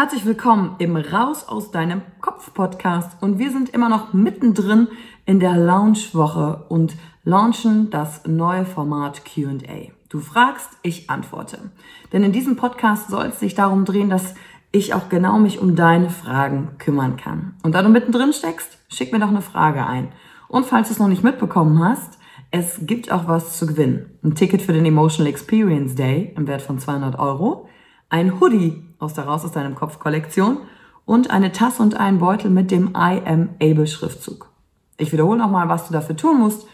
Herzlich willkommen im Raus aus deinem Kopf Podcast und wir sind immer noch mittendrin in der Launch-Woche und launchen das neue Format Q&A. Du fragst, ich antworte. Denn in diesem Podcast soll es sich darum drehen, dass ich auch genau mich um deine Fragen kümmern kann. Und da du mittendrin steckst, schick mir doch eine Frage ein. Und falls du es noch nicht mitbekommen hast, es gibt auch was zu gewinnen. Ein Ticket für den Emotional Experience Day im Wert von 200 Euro, ein Hoodie aus der Raus aus deinem Kopf Kollektion und eine Tasse und einen Beutel mit dem I am able Schriftzug. Ich wiederhole nochmal, was du dafür tun musst.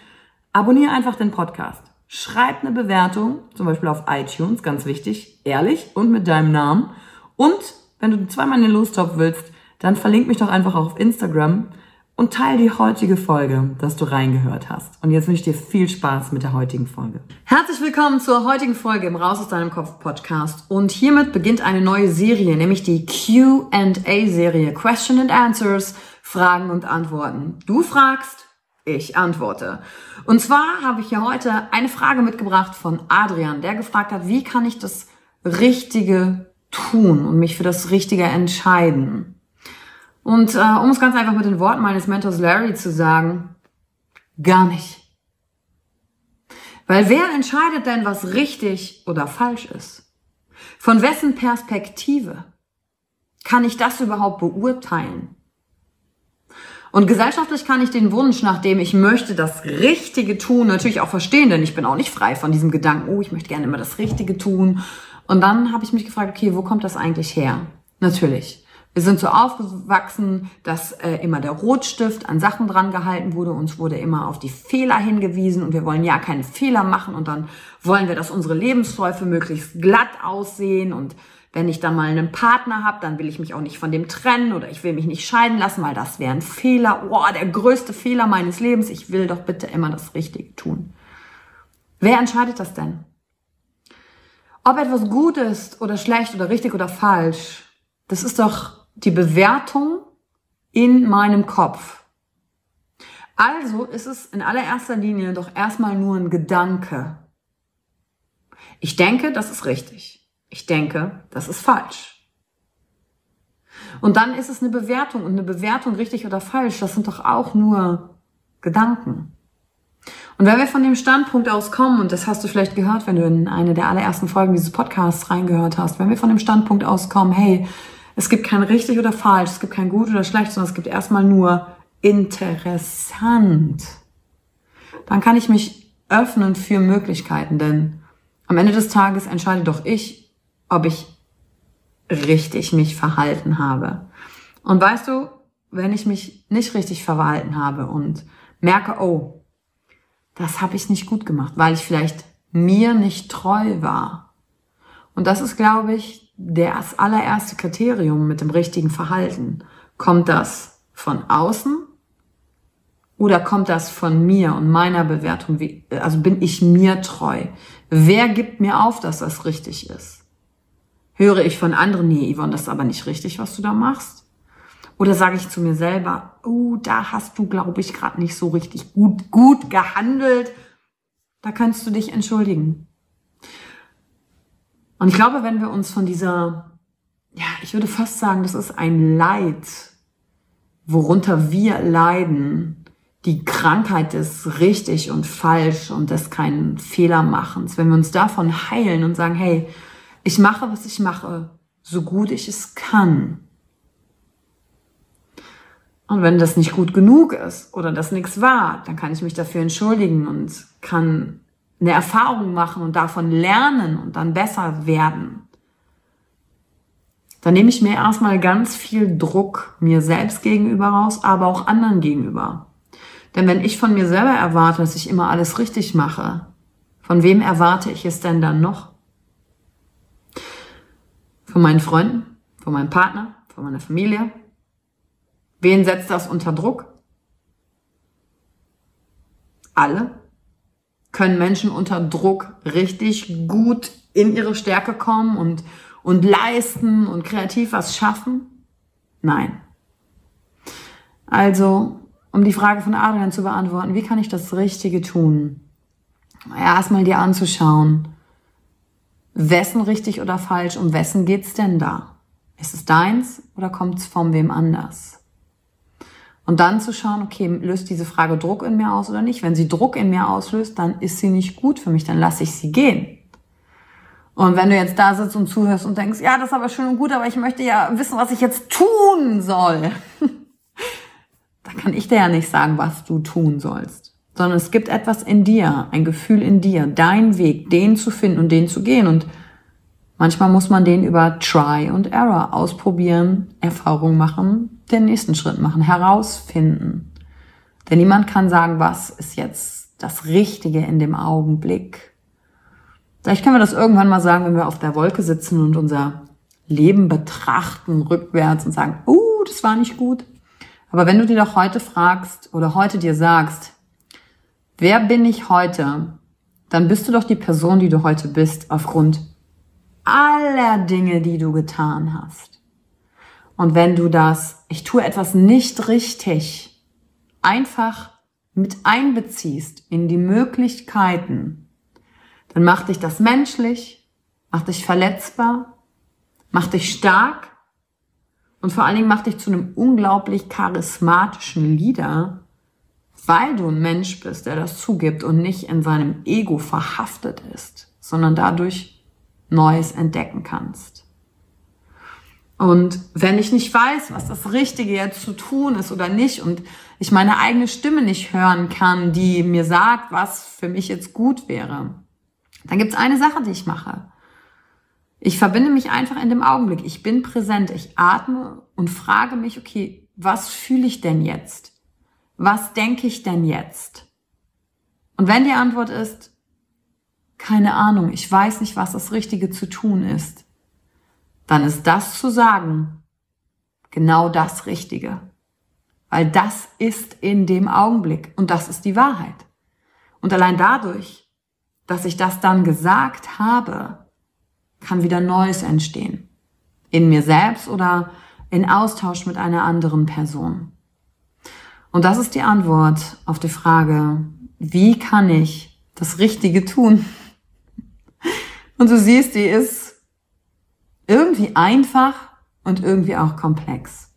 Abonniere einfach den Podcast. Schreib eine Bewertung, zum Beispiel auf iTunes, ganz wichtig, ehrlich und mit deinem Namen. Und wenn du zweimal in den Lostopf willst, dann verlink mich doch einfach auf Instagram und teile die heutige Folge, dass du reingehört hast. Und jetzt wünsche ich dir viel Spaß mit der heutigen Folge. Herzlich willkommen zur heutigen Folge im Raus aus deinem Kopf Podcast. Und hiermit beginnt eine neue Serie, nämlich die Q&A-Serie Question and Answers, Fragen und Antworten. Du fragst, ich antworte. Und zwar habe ich hier heute eine Frage mitgebracht von Adrian, der gefragt hat, wie kann ich das Richtige tun und mich für das Richtige entscheiden? Und äh, um es ganz einfach mit den Worten meines Mentors Larry zu sagen, gar nicht. Weil wer entscheidet denn, was richtig oder falsch ist? Von wessen Perspektive kann ich das überhaupt beurteilen? Und gesellschaftlich kann ich den Wunsch, nachdem ich möchte das Richtige tun, natürlich auch verstehen, denn ich bin auch nicht frei von diesem Gedanken, oh, ich möchte gerne immer das Richtige tun. Und dann habe ich mich gefragt, okay, wo kommt das eigentlich her? Natürlich wir sind so aufgewachsen, dass äh, immer der Rotstift an Sachen dran gehalten wurde. Uns wurde immer auf die Fehler hingewiesen und wir wollen ja keine Fehler machen und dann wollen wir, dass unsere Lebensläufe möglichst glatt aussehen und wenn ich dann mal einen Partner habe, dann will ich mich auch nicht von dem trennen oder ich will mich nicht scheiden lassen, weil das wäre ein Fehler. Boah, der größte Fehler meines Lebens. Ich will doch bitte immer das Richtige tun. Wer entscheidet das denn? Ob etwas gut ist oder schlecht oder richtig oder falsch, das ist doch die Bewertung in meinem Kopf. Also ist es in allererster Linie doch erstmal nur ein Gedanke. Ich denke, das ist richtig. Ich denke, das ist falsch. Und dann ist es eine Bewertung und eine Bewertung richtig oder falsch, das sind doch auch nur Gedanken. Und wenn wir von dem Standpunkt aus kommen, und das hast du vielleicht gehört, wenn du in eine der allerersten Folgen dieses Podcasts reingehört hast, wenn wir von dem Standpunkt aus kommen, hey, es gibt kein richtig oder falsch, es gibt kein gut oder schlecht, sondern es gibt erstmal nur interessant, dann kann ich mich öffnen für Möglichkeiten, denn am Ende des Tages entscheide doch ich, ob ich richtig mich verhalten habe. Und weißt du, wenn ich mich nicht richtig verhalten habe und merke, oh, das habe ich nicht gut gemacht, weil ich vielleicht mir nicht treu war. Und das ist, glaube ich, das allererste Kriterium mit dem richtigen Verhalten. Kommt das von außen oder kommt das von mir und meiner Bewertung? Also bin ich mir treu? Wer gibt mir auf, dass das richtig ist? Höre ich von anderen, nee, Yvonne, das ist aber nicht richtig, was du da machst? Oder sage ich zu mir selber, oh, da hast du, glaube ich, gerade nicht so richtig gut, gut gehandelt. Da kannst du dich entschuldigen. Und ich glaube, wenn wir uns von dieser, ja, ich würde fast sagen, das ist ein Leid, worunter wir leiden, die Krankheit des richtig und falsch und des keinen Fehlermachens, wenn wir uns davon heilen und sagen, hey, ich mache, was ich mache, so gut ich es kann. Und wenn das nicht gut genug ist oder das nichts war, dann kann ich mich dafür entschuldigen und kann eine Erfahrung machen und davon lernen und dann besser werden, dann nehme ich mir erstmal ganz viel Druck mir selbst gegenüber raus, aber auch anderen gegenüber. Denn wenn ich von mir selber erwarte, dass ich immer alles richtig mache, von wem erwarte ich es denn dann noch? Von meinen Freunden, von meinem Partner, von meiner Familie? Wen setzt das unter Druck? Alle? Können Menschen unter Druck richtig gut in ihre Stärke kommen und, und leisten und kreativ was schaffen? Nein. Also, um die Frage von Adrian zu beantworten, wie kann ich das Richtige tun? Erstmal dir anzuschauen, wessen richtig oder falsch, um wessen geht's denn da? Ist es deins oder kommt es von wem anders? Und dann zu schauen, okay, löst diese Frage Druck in mir aus oder nicht? Wenn sie Druck in mir auslöst, dann ist sie nicht gut für mich, dann lasse ich sie gehen. Und wenn du jetzt da sitzt und zuhörst und denkst, ja, das ist aber schön und gut, aber ich möchte ja wissen, was ich jetzt tun soll, dann kann ich dir ja nicht sagen, was du tun sollst. Sondern es gibt etwas in dir, ein Gefühl in dir, dein Weg, den zu finden und den zu gehen. Und manchmal muss man den über Try und Error ausprobieren, Erfahrung machen, den nächsten Schritt machen, herausfinden. Denn niemand kann sagen, was ist jetzt das Richtige in dem Augenblick. Vielleicht können wir das irgendwann mal sagen, wenn wir auf der Wolke sitzen und unser Leben betrachten rückwärts und sagen, uh, das war nicht gut. Aber wenn du dir doch heute fragst oder heute dir sagst, wer bin ich heute, dann bist du doch die Person, die du heute bist, aufgrund aller Dinge, die du getan hast. Und wenn du das, ich tue etwas nicht richtig, einfach mit einbeziehst in die Möglichkeiten, dann macht dich das menschlich, macht dich verletzbar, macht dich stark und vor allen Dingen macht dich zu einem unglaublich charismatischen Leader, weil du ein Mensch bist, der das zugibt und nicht in seinem Ego verhaftet ist, sondern dadurch Neues entdecken kannst. Und wenn ich nicht weiß, was das Richtige jetzt zu tun ist oder nicht und ich meine eigene Stimme nicht hören kann, die mir sagt, was für mich jetzt gut wäre, dann gibt's eine Sache, die ich mache. Ich verbinde mich einfach in dem Augenblick. Ich bin präsent. Ich atme und frage mich, okay, was fühle ich denn jetzt? Was denke ich denn jetzt? Und wenn die Antwort ist, keine Ahnung, ich weiß nicht, was das Richtige zu tun ist, dann ist das zu sagen genau das Richtige. Weil das ist in dem Augenblick und das ist die Wahrheit. Und allein dadurch, dass ich das dann gesagt habe, kann wieder Neues entstehen. In mir selbst oder in Austausch mit einer anderen Person. Und das ist die Antwort auf die Frage, wie kann ich das Richtige tun? Und du siehst, die ist irgendwie einfach und irgendwie auch komplex.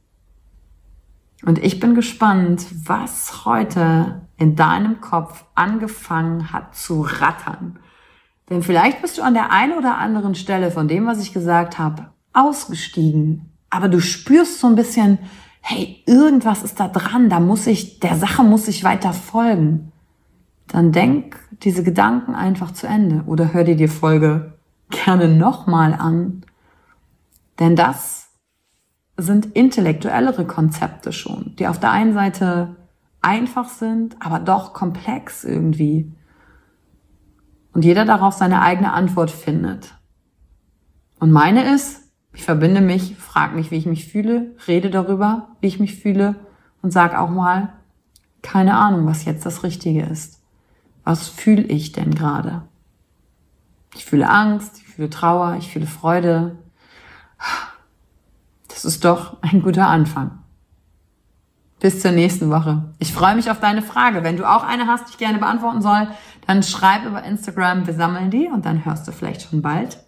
Und ich bin gespannt, was heute in deinem Kopf angefangen hat zu rattern. Denn vielleicht bist du an der einen oder anderen Stelle von dem, was ich gesagt habe, ausgestiegen. Aber du spürst so ein bisschen, hey, irgendwas ist da dran, da muss ich, der Sache muss ich weiter folgen. Dann denk diese Gedanken einfach zu Ende oder hör dir die Folge gerne nochmal an. Denn das sind intellektuellere Konzepte schon, die auf der einen Seite einfach sind, aber doch komplex irgendwie. Und jeder darauf seine eigene Antwort findet. Und meine ist, ich verbinde mich, frag mich, wie ich mich fühle, rede darüber, wie ich mich fühle und sag auch mal, keine Ahnung, was jetzt das Richtige ist. Was fühle ich denn gerade? Ich fühle Angst, ich fühle Trauer, ich fühle Freude. Das ist doch ein guter Anfang. Bis zur nächsten Woche. Ich freue mich auf deine Frage. Wenn du auch eine hast, die ich gerne beantworten soll, dann schreib über Instagram, wir sammeln die und dann hörst du vielleicht schon bald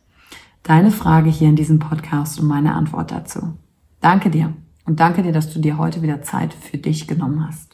deine Frage hier in diesem Podcast und meine Antwort dazu. Danke dir und danke dir, dass du dir heute wieder Zeit für dich genommen hast.